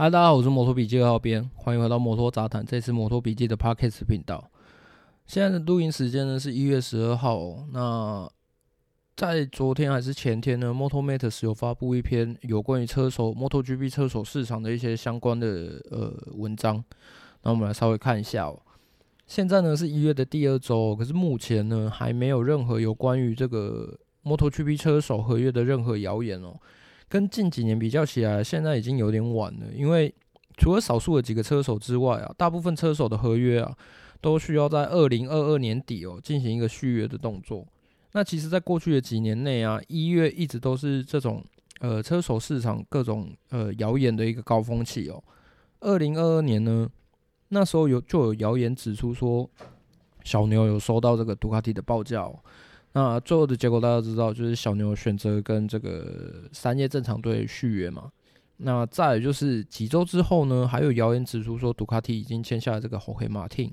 嗨，大家好，我是摩托笔记二号编，欢迎回到摩托杂谈，这次摩托笔记的 Podcast 频道。现在的录音时间呢是一月十二号。那在昨天还是前天呢，Moto Matters 有发布一篇有关于车手 MotoGP 车手市场的一些相关的呃文章。那我们来稍微看一下哦。现在呢是一月的第二周，可是目前呢还没有任何有关于这个 MotoGP 车手合约的任何谣言哦。跟近几年比较起来，现在已经有点晚了。因为除了少数的几个车手之外啊，大部分车手的合约啊，都需要在二零二二年底哦进行一个续约的动作。那其实，在过去的几年内啊，一月一直都是这种呃车手市场各种呃谣言的一个高峰期哦。二零二二年呢，那时候有就有谣言指出说，小牛有收到这个杜卡迪的报价哦。那最后的结果大家知道，就是小牛选择跟这个三叶正常队续约嘛。那再就是几周之后呢，还有谣言指出说，杜卡迪已经签下了这个 Jorge Martin。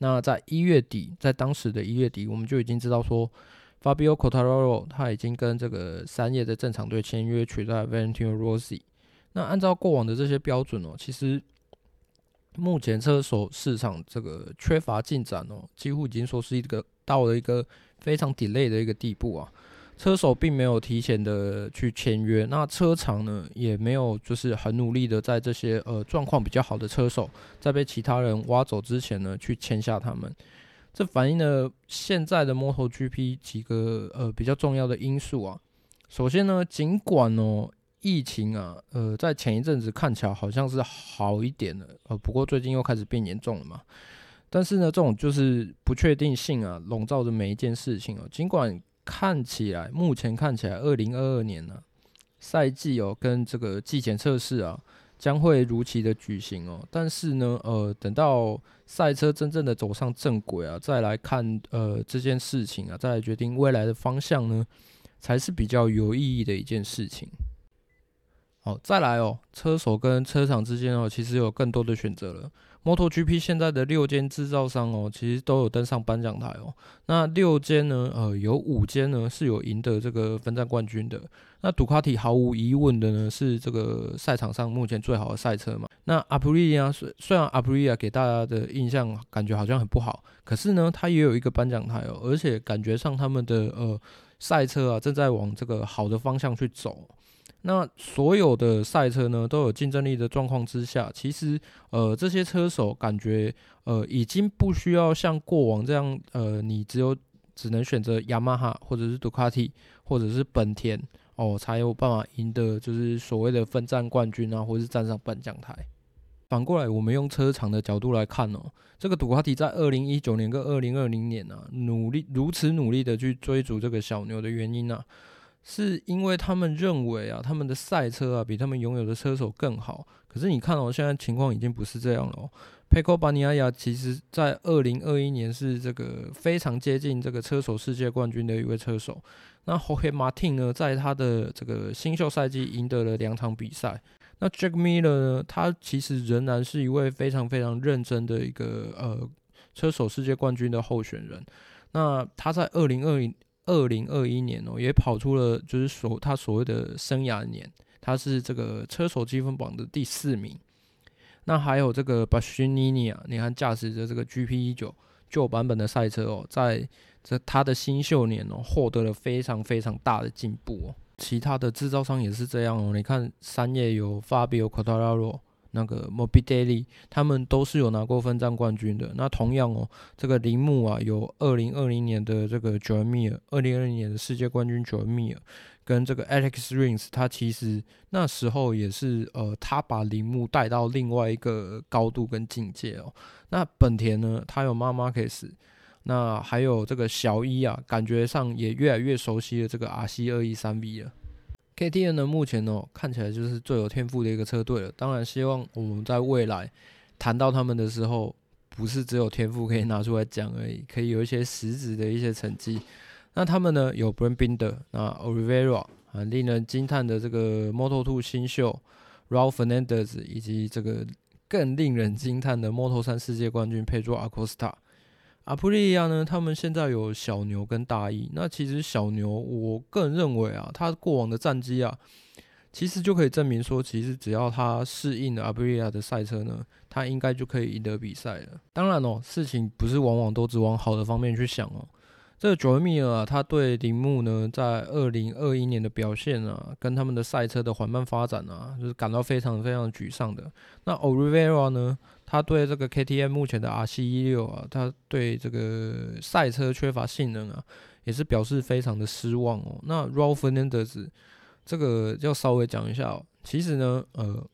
那在一月底，在当时的一月底，我们就已经知道说，Fabio Cotararo 他已经跟这个三叶的正常队签约，取代 Valentino Rossi。那按照过往的这些标准哦，其实目前车手市场这个缺乏进展哦，几乎已经说是一个到了一个。非常 delay 的一个地步啊，车手并没有提前的去签约，那车厂呢也没有就是很努力的在这些呃状况比较好的车手在被其他人挖走之前呢去签下他们，这反映了现在的 MotoGP 几个呃比较重要的因素啊。首先呢，尽管哦疫情啊呃在前一阵子看起来好像是好一点了，呃不过最近又开始变严重了嘛。但是呢，这种就是不确定性啊，笼罩着每一件事情哦。尽管看起来，目前看起来，二零二二年呢、赛季哦跟这个季前测试啊将会如期的举行哦。但是呢，呃，等到赛车真正的走上正轨啊，再来看呃这件事情啊，再来决定未来的方向呢，才是比较有意义的一件事情。好，再来哦，车手跟车厂之间哦，其实有更多的选择了。MotoGP 现在的六间制造商哦，其实都有登上颁奖台哦。那六间呢，呃，有五间呢是有赢得这个分站冠军的。那杜卡迪毫无疑问的呢，是这个赛场上目前最好的赛车嘛。那阿普利亚虽虽然阿普利亚给大家的印象感觉好像很不好，可是呢，它也有一个颁奖台哦，而且感觉上他们的呃赛车啊正在往这个好的方向去走。那所有的赛车呢，都有竞争力的状况之下，其实呃这些车手感觉呃已经不需要像过往这样呃你只有只能选择雅马哈或者是杜卡迪或者是本田哦才有办法赢得就是所谓的分站冠军啊，或者是站上颁奖台。反过来，我们用车厂的角度来看哦，这个杜卡迪在二零一九年跟二零二零年啊努力如此努力的去追逐这个小牛的原因啊。是因为他们认为啊，他们的赛车啊比他们拥有的车手更好。可是你看哦，现在情况已经不是这样了哦。佩科巴尼亚亚其实在二零二一年是这个非常接近这个车手世界冠军的一位车手。那 Jorge Martin 呢，在他的这个新秀赛季赢得了两场比赛。那 Jack Miller 呢，他其实仍然是一位非常非常认真的一个呃车手世界冠军的候选人。那他在二零二零。二零二一年哦，也跑出了就是所他所谓的生涯年，他是这个车手积分榜的第四名。那还有这个巴西尼尼啊，你看驾驶着这个 GP 一九旧版本的赛车哦，在这他的新秀年哦，获得了非常非常大的进步哦。其他的制造商也是这样哦，你看三叶有 Fabio Quartararo。那个 Morbidelli 他们都是有拿过分站冠军的。那同样哦，这个铃木啊，有二零二零年的这个 Joan Mir，二零二零年的世界冠军 Joan Mir，跟这个 Alex Rings，他其实那时候也是呃，他把铃木带到另外一个高度跟境界哦。那本田呢，他有 Marquez，那还有这个小一啊，感觉上也越来越熟悉了这个 RC 二一三 V 了。KTM 呢，目前哦看起来就是最有天赋的一个车队了。当然，希望我们在未来谈到他们的时候，不是只有天赋可以拿出来讲而已，可以有一些实质的一些成绩。那他们呢，有 Brand Binder，那 Oliveira 啊，令人惊叹的这个 Moto Two 新秀 Raul Fernandez，以及这个更令人惊叹的 Moto3 世界冠军 Pedro Acosta。阿普利亚呢？他们现在有小牛跟大一。那其实小牛，我个人认为啊，他过往的战绩啊，其实就可以证明说，其实只要他适应了阿普利亚的赛车呢，他应该就可以赢得比赛了。当然哦，事情不是往往都只往好的方面去想哦。这个乔恩米尔啊，他对铃木呢，在二零二一年的表现啊，跟他们的赛车的缓慢发展啊，就是感到非常非常沮丧的。那 Olivera 呢，他对这个 KTM 目前的 RC 一六啊，他对这个赛车缺乏性能啊，也是表示非常的失望哦。那 Raul Fernandez 这个要稍微讲一下哦，其实呢，呃，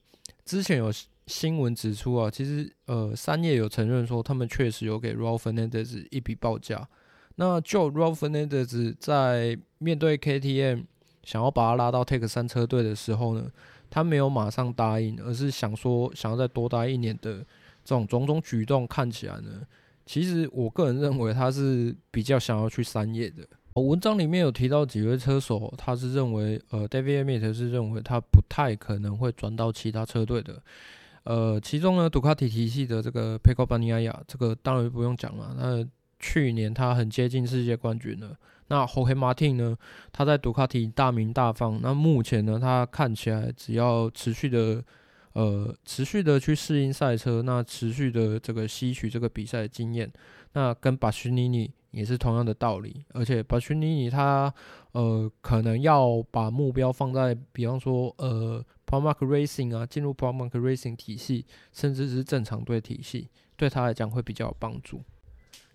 之前有新闻指出啊，其实呃，三叶有承认说，他们确实有给 Raul Fernandez 一笔报价。那就 Raul Fernandez 在面对 KTM 想要把他拉到 Take 3车队的时候呢，他没有马上答应，而是想说想要再多待一年的这种种种举动看起来呢，其实我个人认为他是比较想要去三叶的。文章里面有提到几位车手，他是认为呃 David m i t 是认为他不太可能会转到其他车队的。呃，其中呢杜卡迪体系的这个 Pecco b a n i a 这个当然不用讲了，那。去年他很接近世界冠军了。那 Jorge Martin 呢？他在杜卡迪大名大放。那目前呢，他看起来只要持续的呃持续的去适应赛车，那持续的这个吸取这个比赛的经验，那跟巴须尼尼也是同样的道理。而且巴须尼尼他呃可能要把目标放在比方说呃 pro mark Racing 啊，进入 pro mark Racing 体系，甚至是正常队体系，对他来讲会比较有帮助。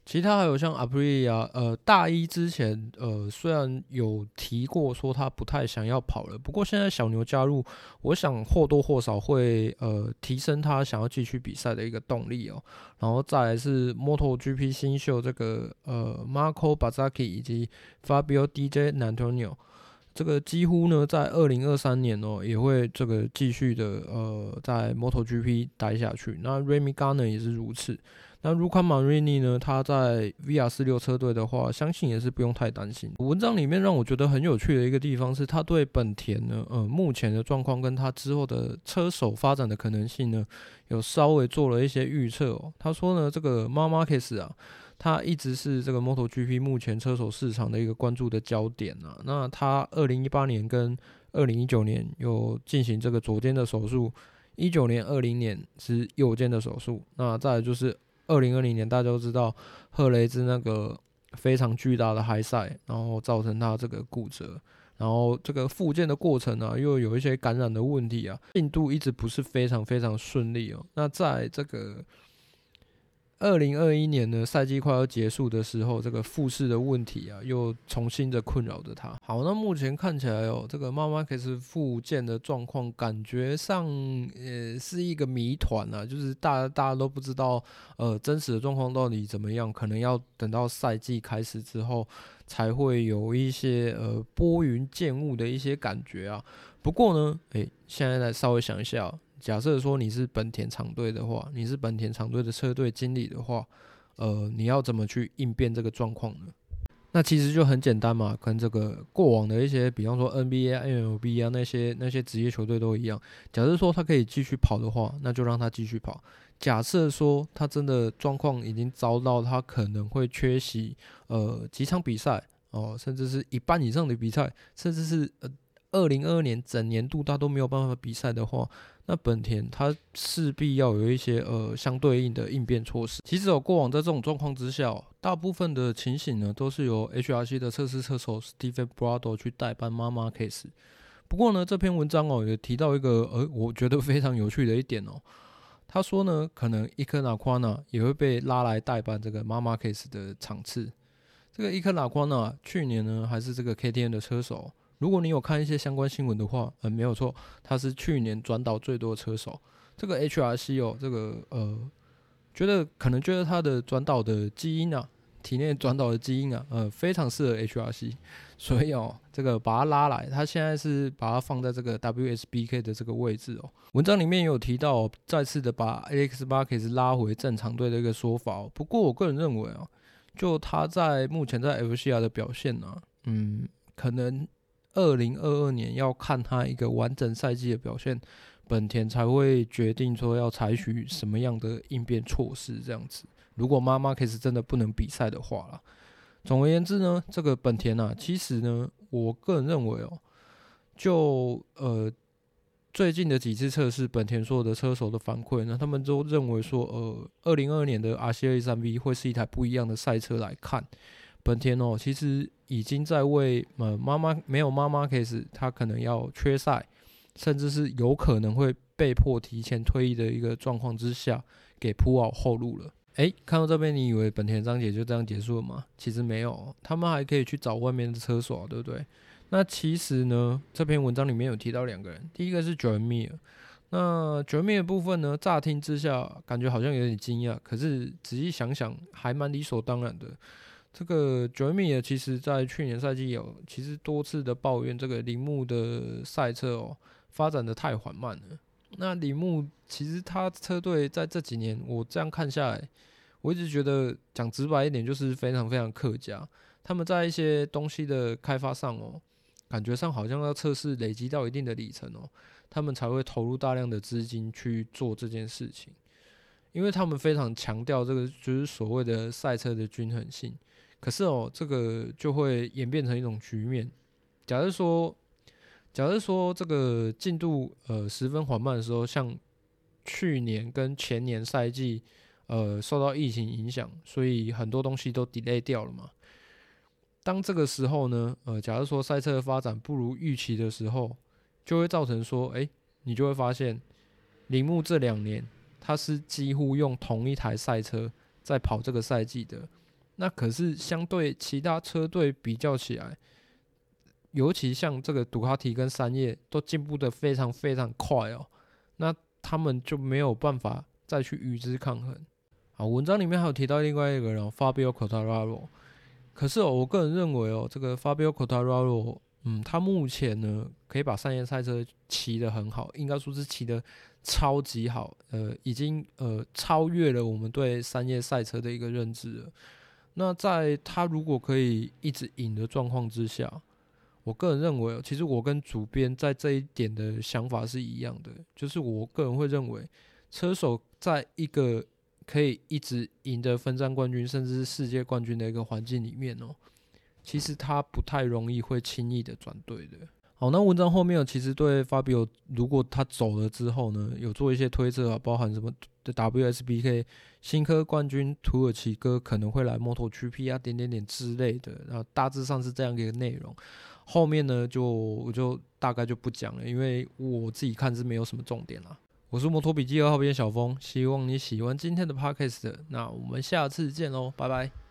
其他还有像 Aprilia，呃，大一之前，呃，虽然有提过说他不太想要跑了，不过现在小牛加入，我想或多或少会呃提升他想要继续比赛的一个动力哦。然后再来是 MotoGP 新秀这个呃 Marco Bezzecchi 以及 Fabio Di Giannantonio，这个几乎呢在二零二三年哦也会这个继续的呃在 MotoGP 待下去。那 Remy Garner 也是如此。那 Luca Marini 呢？他在 VR46 车队的话，相信也是不用太担心。文章里面让我觉得很有趣的一个地方是，他对本田呢，呃，目前的状况跟他之后的车手发展的可能性呢，有稍微做了一些预测哦。他说呢，这个 Marc Marquez 啊，他一直是这个 MotoGP 目前车手市场的一个关注的焦点啊。那他二零一八年跟二零一九年有进行这个左肩的手术，一九年、二零年是右肩的手术。那再就是。二零二零年大家都知道赫雷兹那个非常巨大的嗨赛，然后造成他这个骨折，然后这个复健的过程呢、啊、又有一些感染的问题啊，进度一直不是非常非常顺利哦。那在这个二零二一年呢，赛季快要结束的时候，这个复试的问题啊，又重新的困扰着他。好，那目前看起来哦，这个妈妈 m a 复健的状况，感觉上呃是一个谜团啊，就是大家大家都不知道呃真实的状况到底怎么样，可能要等到赛季开始之后，才会有一些呃拨云见雾的一些感觉啊。不过呢，诶、现在来稍微想一下。假设说你是本田厂队的话，你是本田厂队的车队经理的话，呃，你要怎么去应变这个状况呢？那其实就很简单嘛，跟这个过往的一些，比方说 NBA、MLB 啊那些那些职业球队都一样。假设说他可以继续跑的话，那就让他继续跑。假设说他真的状况已经遭到他可能会缺席呃几场比赛哦，甚至是一半以上的比赛，甚至是呃二零二二年整年度他都没有办法比赛的话。那本田它势必要有一些呃相对应的应变措施。其实有过往在这种状况之下，大部分的情形呢都是由 HRC 的测试车手 Stephen Bradl 去代班 Marc Marquez。不过呢，这篇文章哦也提到一个呃我觉得非常有趣的一点哦，他说呢，可能 Iker Lecuona 也会被拉来代班这个 Marc Marquez 的场次。这个 Iker Lecuona 去年呢还是这个 KTM 的车手。如果你有看一些相关新闻的话，嗯，没有错，他是去年转导最多的车手。这个 HRC 哦，这个呃，觉得可能觉得他的转导的基因啊，体内转导的基因啊，呃，非常适合 HRC，所以哦，这个把他拉来，他现在是把他放在这个 WSBK 的这个位置哦。文章里面有提到，再次的把 Alex Marquez 拉回正常队的一个说法哦。不过我个人认为啊，就他在目前在 FCR 的表现呢，啊，嗯，可能。二零二二年要看他一个完整赛季的表现，本田才会决定说要采取什么样的应变措施。这样子，如果 Marc Marquez 真的不能比赛的话啦，总而言之呢，这个本田啊，其实呢，我个人认为哦，就呃最近的几次测试，本田所有的车手的反馈呢，他们都认为说，呃，二零二二年的 RCA 三 V 会是一台不一样的赛车来看。本田哦，其实已经在为呃妈妈没有妈妈 case，他可能要缺赛，甚至是有可能会被迫提前退役的一个状况之下，给铺好后路了。诶，看到这边，你以为本田章节就这样结束了吗？其实没有，他们还可以去找外面的车手，对不对？那其实呢，这篇文章里面有提到两个人，第一个是 Joan Mir。那 Joan Mir 的部分呢，乍听之下感觉好像有点惊讶，可是仔细想想还蛮理所当然的。这个 Joan Mir 其实在去年赛季有其实多次的抱怨这个铃木的赛车哦，发展的太缓慢了。那铃木其实他车队在这几年，我这样看下来，我一直觉得讲直白一点，就是非常非常客家。他们在一些东西的开发上哦。感觉上好像要测试累积到一定的里程哦，他们才会投入大量的资金去做这件事情，因为他们非常强调这个就是所谓的赛车的均衡性。可是哦，这个就会演变成一种局面。假如说，假如说这个进度呃十分缓慢的时候，像去年跟前年赛季呃受到疫情影响，所以很多东西都 delay 掉了嘛。当这个时候呢，呃，假如说赛车的发展不如预期的时候，就会造成说，哎，你就会发现，铃木这两年他是几乎用同一台赛车在跑这个赛季的，那可是相对其他车队比较起来，尤其像这个杜卡迪跟三叶都进步得非常非常快哦，那他们就没有办法再去与之抗衡。好，文章里面还有提到另外一个人，Fabio Quartararo。可是哦，我个人认为哦，这个 Fabio Quartararo，嗯，他目前呢可以把三叶赛车骑得很好，应该说是骑得超级好，呃，已经呃超越了我们对三叶赛车的一个认知了。那在他如果可以一直赢的状况之下，我个人认为，其实我跟主编在这一点的想法是一样的，就是我个人会认为，车手在一个可以一直赢得分站冠军，甚至是世界冠军的一个环境里面哦，其实他不太容易会轻易的转队的。好，那文章后面其实对 Fabio 如果他走了之后呢，有做一些推测啊，包含什么的 WSBK 新科冠军土耳其哥可能会来 MotoGP 啊，点点点之类的，然后大致上是这样一个内容。后面呢，就我就大概就不讲了，因为我自己看是没有什么重点啦。我是摩托笔记二号编小峰，希望你喜欢今天的 podcast。那我们下次见喽，拜拜。